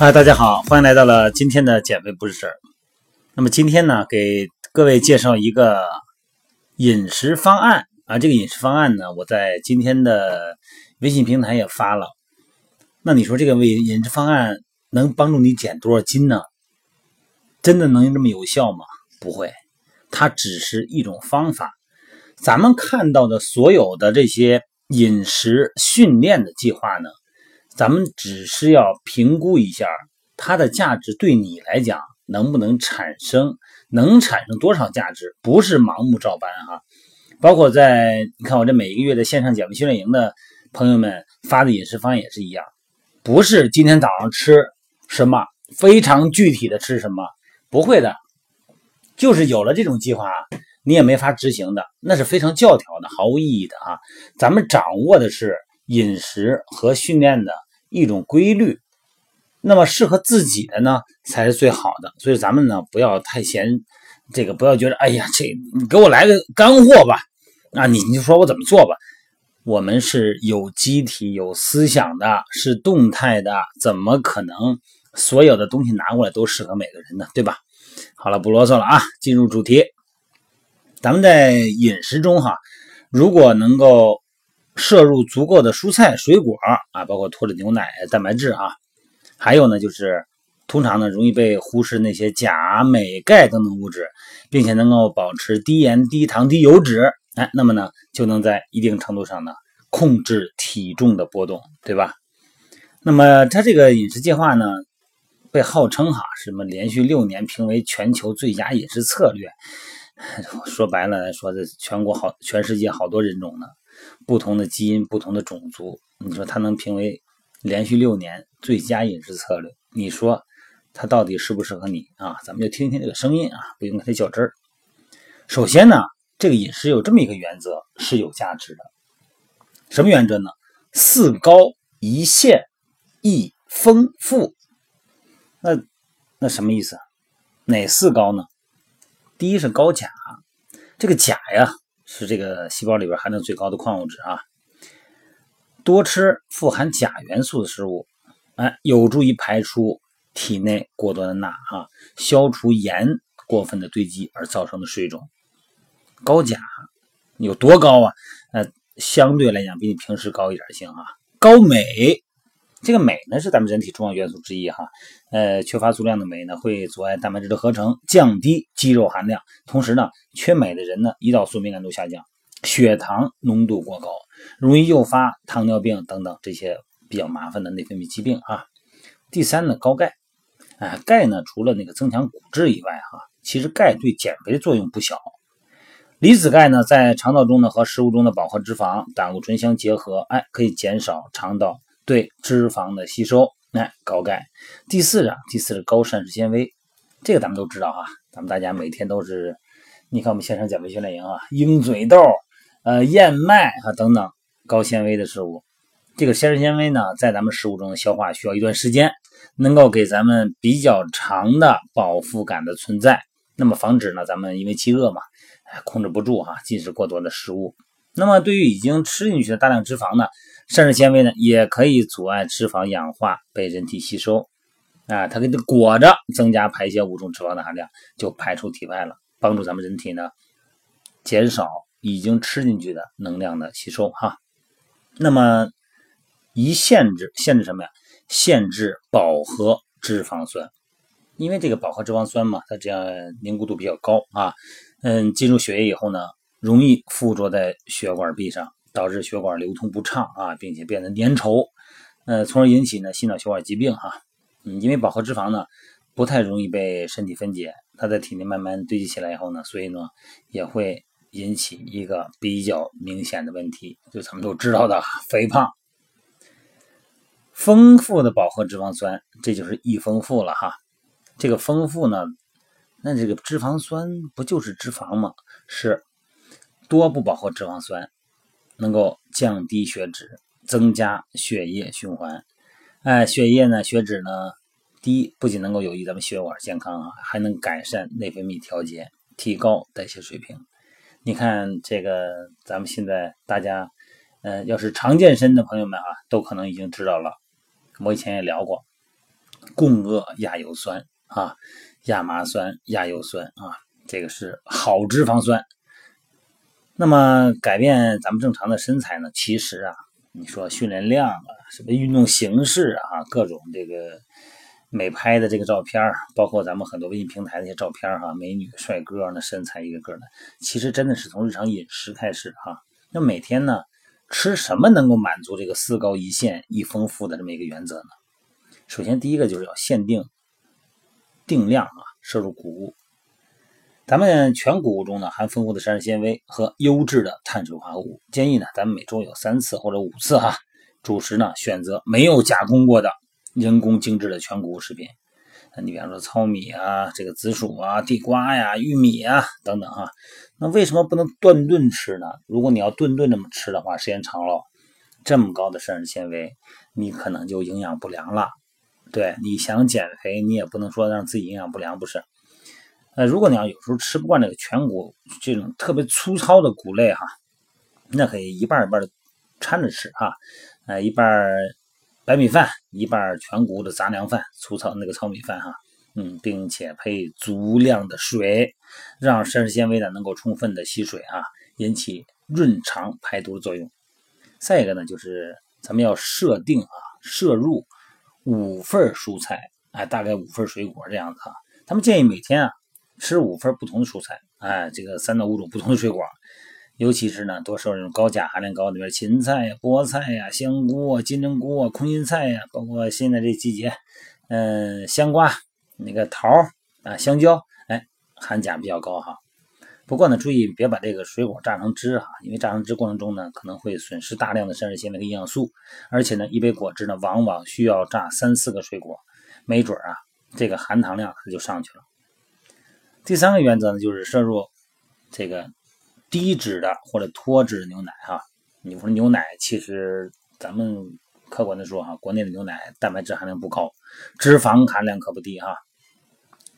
嗨，大家好，欢迎来到了今天的减肥不是事儿。那么今天呢，给各位介绍一个饮食方案啊。这个饮食方案呢，我在今天的微信平台也发了。那你说这个为饮食方案能帮助你减多少斤呢？真的能这么有效吗？不会，它只是一种方法。咱们看到的所有的这些饮食训练的计划呢？咱们只是要评估一下它的价值对你来讲能不能产生，能产生多少价值，不是盲目照搬哈。包括在你看我这每一个月的线上减肥训练营的朋友们发的饮食方案也是一样，不是今天早上吃什么非常具体的吃什么，不会的，就是有了这种计划你也没法执行的，那是非常教条的，毫无意义的啊。咱们掌握的是饮食和训练的。一种规律，那么适合自己的呢才是最好的。所以咱们呢不要太嫌这个，不要觉得哎呀，这你给我来个干货吧，啊，你你就说我怎么做吧。我们是有机体、有思想的，是动态的，怎么可能所有的东西拿过来都适合每个人呢？对吧？好了，不啰嗦了啊，进入主题。咱们在饮食中哈，如果能够。摄入足够的蔬菜、水果啊，包括脱脂牛奶、蛋白质啊，还有呢，就是通常呢容易被忽视那些钾、镁、钙等等物质，并且能够保持低盐、低糖、低油脂，哎，那么呢就能在一定程度上呢控制体重的波动，对吧？那么它这个饮食计划呢，被号称哈什么连续六年评为全球最佳饮食策略，说白了说这全国好全世界好多人种呢。不同的基因，不同的种族，你说它能评为连续六年最佳饮食策略？你说它到底适不适合你啊？咱们就听听这个声音啊，不用跟它较真儿。首先呢，这个饮食有这么一个原则是有价值的，什么原则呢？四高一限一丰富。那那什么意思？哪四高呢？第一是高钾，这个钾呀。是这个细胞里边含量最高的矿物质啊，多吃富含钾元素的食物，哎，有助于排出体内过多的钠啊，消除盐过分的堆积而造成的水肿。高钾有多高啊？呃，相对来讲比你平时高一点行啊。高镁。这个镁呢是咱们人体重要元素之一哈，呃，缺乏足量的镁呢会阻碍蛋白质的合成，降低肌肉含量。同时呢，缺镁的人呢，胰岛素敏感度下降，血糖浓度过高，容易诱发糖尿病等等这些比较麻烦的内分泌疾病啊。第三呢，高钙，哎，钙呢除了那个增强骨质以外哈，其实钙对减肥作用不小。离子钙呢在肠道中呢和食物中的饱和脂肪、胆固醇相结合，哎，可以减少肠道。对脂肪的吸收，哎，高钙。第四啊，第四是高膳食纤维，这个咱们都知道啊，咱们大家每天都是，你看我们线上减肥训练营啊，鹰嘴豆、呃燕麦啊等等高纤维的食物。这个膳食纤维呢，在咱们食物中的消化需要一段时间，能够给咱们比较长的饱腹感的存在，那么防止呢咱们因为饥饿嘛，控制不住哈，进食过多的食物。那么对于已经吃进去的大量脂肪呢？膳食纤维呢，也可以阻碍脂肪氧化被人体吸收，啊，它给它裹着，增加排泄物中脂肪的含量，就排出体外了，帮助咱们人体呢减少已经吃进去的能量的吸收哈。那么一限制，限制什么呀？限制饱和脂肪酸，因为这个饱和脂肪酸嘛，它这样凝固度比较高啊，嗯，进入血液以后呢，容易附着在血管壁上。导致血管流通不畅啊，并且变得粘稠，呃，从而引起呢心脑血管疾病哈。嗯，因为饱和脂肪呢不太容易被身体分解，它在体内慢慢堆积起来以后呢，所以呢也会引起一个比较明显的问题，就咱们都知道的 肥胖。丰富的饱和脂肪酸，这就是易丰富了哈。这个丰富呢，那这个脂肪酸不就是脂肪吗？是多不饱和脂肪酸。能够降低血脂，增加血液循环。哎，血液呢，血脂呢低，不仅能够有益咱们血管健康啊，还能改善内分泌调节，提高代谢水平。你看这个，咱们现在大家，呃，要是常健身的朋友们啊，都可能已经知道了。我以前也聊过，共轭亚油酸啊，亚麻酸、亚油酸啊，这个是好脂肪酸。那么改变咱们正常的身材呢？其实啊，你说训练量啊，什么运动形式啊，各种这个美拍的这个照片包括咱们很多微信平台那些照片哈，美女帅哥那身材一个个的，其实真的是从日常饮食开始哈。那每天呢，吃什么能够满足这个四高一限一丰富的这么一个原则呢？首先第一个就是要限定定量啊，摄入谷物。咱们全谷物中呢，含丰富的膳食纤维和优质的碳水化合物。建议呢，咱们每周有三次或者五次哈。主食呢，选择没有加工过的人工精制的全谷物食品。你比方说糙米啊，这个紫薯啊，地瓜呀，玉米啊等等哈。那为什么不能顿顿吃呢？如果你要顿顿这么吃的话，时间长了，这么高的膳食纤维，你可能就营养不良了。对，你想减肥，你也不能说让自己营养不良，不是？呃，如果你要有时候吃不惯这个全谷这种特别粗糙的谷类哈，那可以一半一半的掺着吃哈，呃，一半白米饭，一半全谷的杂粮饭，粗糙那个糙米饭哈，嗯，并且配足量的水，让膳食纤维呢能够充分的吸水啊，引起润肠排毒作用。再一个呢，就是咱们要设定啊，摄入五份蔬菜，哎，大概五份水果这样子哈。他们建议每天啊。吃五份不同的蔬菜，哎，这个三到五种不同的水果，尤其是呢，多摄入高钾含量高的，比如芹菜呀、菠菜呀、香菇啊、金针菇啊、空心菜呀，包括现在这季节，嗯，香瓜、那个桃啊、香蕉，哎，含钾比较高哈。不过呢，注意别把这个水果榨成汁哈，因为榨成汁过程中呢，可能会损失大量的膳食纤维和营养素，而且呢，一杯果汁呢，往往需要榨三四个水果，没准啊，这个含糖量它就上去了。第三个原则呢，就是摄入这个低脂的或者脱脂牛奶哈。你说牛奶其实咱们客观的说哈，国内的牛奶蛋白质含量不高，脂肪含量可不低哈。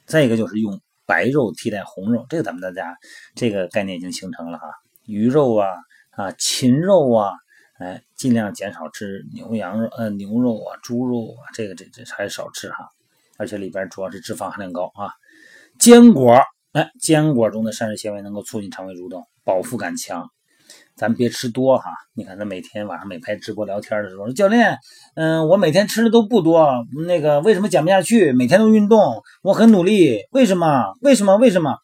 再一个就是用白肉替代红肉，这个咱们大家这个概念已经形成了哈。鱼肉啊啊禽肉啊，哎，尽量减少吃牛羊肉呃牛肉啊猪肉啊，这个这这还是少吃哈。而且里边主要是脂肪含量高啊。坚果，哎，坚果中的膳食纤维能够促进肠胃蠕动，饱腹感强。咱别吃多哈。你看，咱每天晚上每拍直播聊天的时候，教练，嗯，我每天吃的都不多，那个为什么减不下去？每天都运动，我很努力，为什么？为什么？为什么？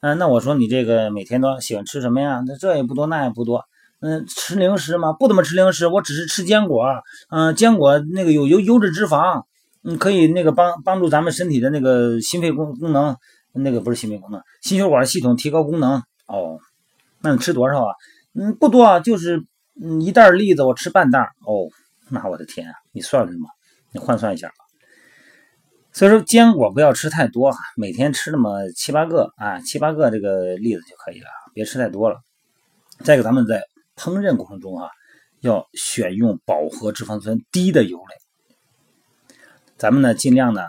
嗯，那我说你这个每天都喜欢吃什么呀？那这也不多，那也不多。嗯，吃零食吗？不怎么吃零食，我只是吃坚果。嗯，坚果那个有优优质脂肪。你可以那个帮帮助咱们身体的那个心肺功功能，那个不是心肺功能，心血管系统提高功能哦。那你吃多少啊？嗯，不多啊，就是嗯一袋栗子我吃半袋哦。那我的天啊，你算算吧，你换算一下。所以说坚果不要吃太多哈，每天吃那么七八个啊，七八个这个栗子就可以了，别吃太多了。再一个，咱们在烹饪过程中啊，要选用饱和脂肪酸低的油类。咱们呢，尽量呢，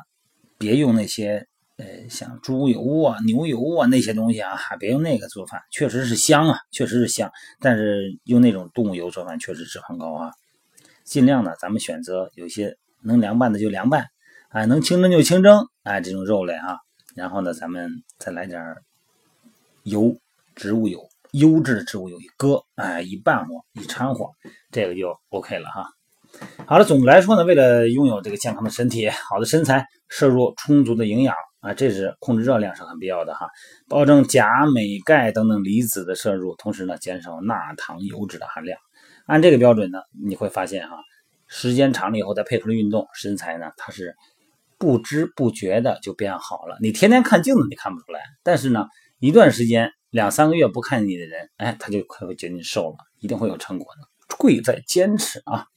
别用那些呃，像猪油啊、牛油啊那些东西啊，别用那个做饭，确实是香啊，确实是香。但是用那种动物油做饭，确实脂肪高啊。尽量呢，咱们选择有些能凉拌的就凉拌，哎，能清蒸就清蒸，哎，这种肉类啊。然后呢，咱们再来点油，植物油，优质的植物油一搁，哎，一拌和，一掺和，这个就 OK 了哈。好了，总的来说呢，为了拥有这个健康的身体、好的身材，摄入充足的营养啊，这是控制热量是很必要的哈。保证钾、镁、钙等等离子的摄入，同时呢，减少钠、糖、油脂的含量。按这个标准呢，你会发现哈，时间长了以后再配合着运动，身材呢，它是不知不觉的就变好了。你天天看镜子你看不出来，但是呢，一段时间两三个月不看你的人，哎，他就快会觉得你瘦了，一定会有成果的。贵在坚持啊。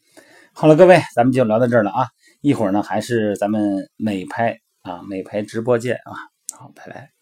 好了，各位，咱们就聊到这儿了啊！一会儿呢，还是咱们美拍啊，美拍直播见啊！好，拜拜。